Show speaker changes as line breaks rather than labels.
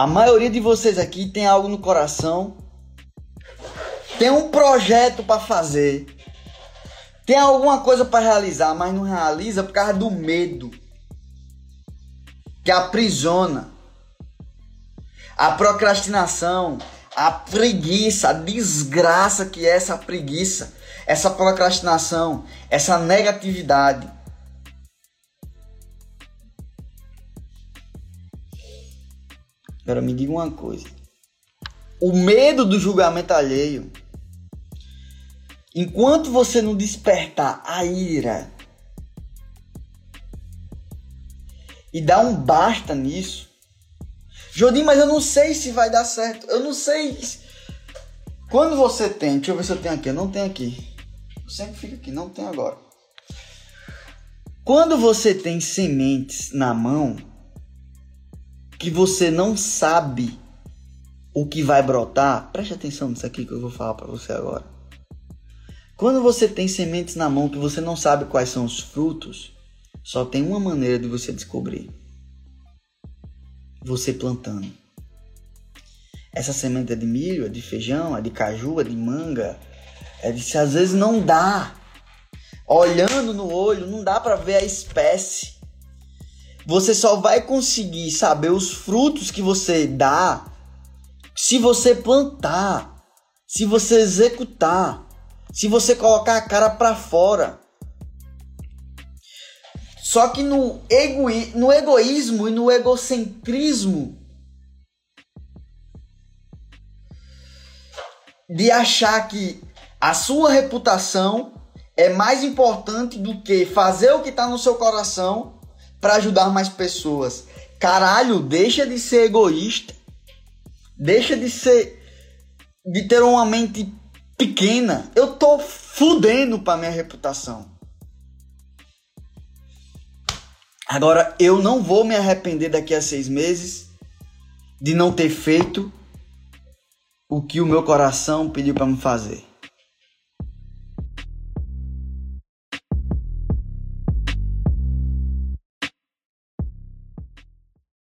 A maioria de vocês aqui tem algo no coração, tem um projeto para fazer, tem alguma coisa para realizar, mas não realiza por causa do medo que aprisiona. A procrastinação, a preguiça, a desgraça que é essa preguiça, essa procrastinação, essa negatividade. Agora me diga uma coisa. O medo do julgamento alheio, enquanto você não despertar a ira e dar um basta nisso, Jodim, mas eu não sei se vai dar certo. Eu não sei. Quando você tem, deixa eu ver se eu tenho aqui. Eu não tenho aqui. Eu sempre fica aqui, não tem agora. Quando você tem sementes na mão que você não sabe o que vai brotar, preste atenção nisso aqui que eu vou falar para você agora. Quando você tem sementes na mão que você não sabe quais são os frutos, só tem uma maneira de você descobrir você plantando. Essa semente é de milho, é de feijão, é de caju, é de manga, é de se às vezes não dá. Olhando no olho, não dá para ver a espécie. Você só vai conseguir saber os frutos que você dá se você plantar, se você executar, se você colocar a cara para fora. Só que no, egoí no egoísmo e no egocentrismo de achar que a sua reputação é mais importante do que fazer o que está no seu coração para ajudar mais pessoas. Caralho, deixa de ser egoísta. Deixa de ser de ter uma mente pequena. Eu tô fudendo para minha reputação. Agora, eu não vou me arrepender daqui a seis meses de não ter feito o que o meu coração pediu para me fazer.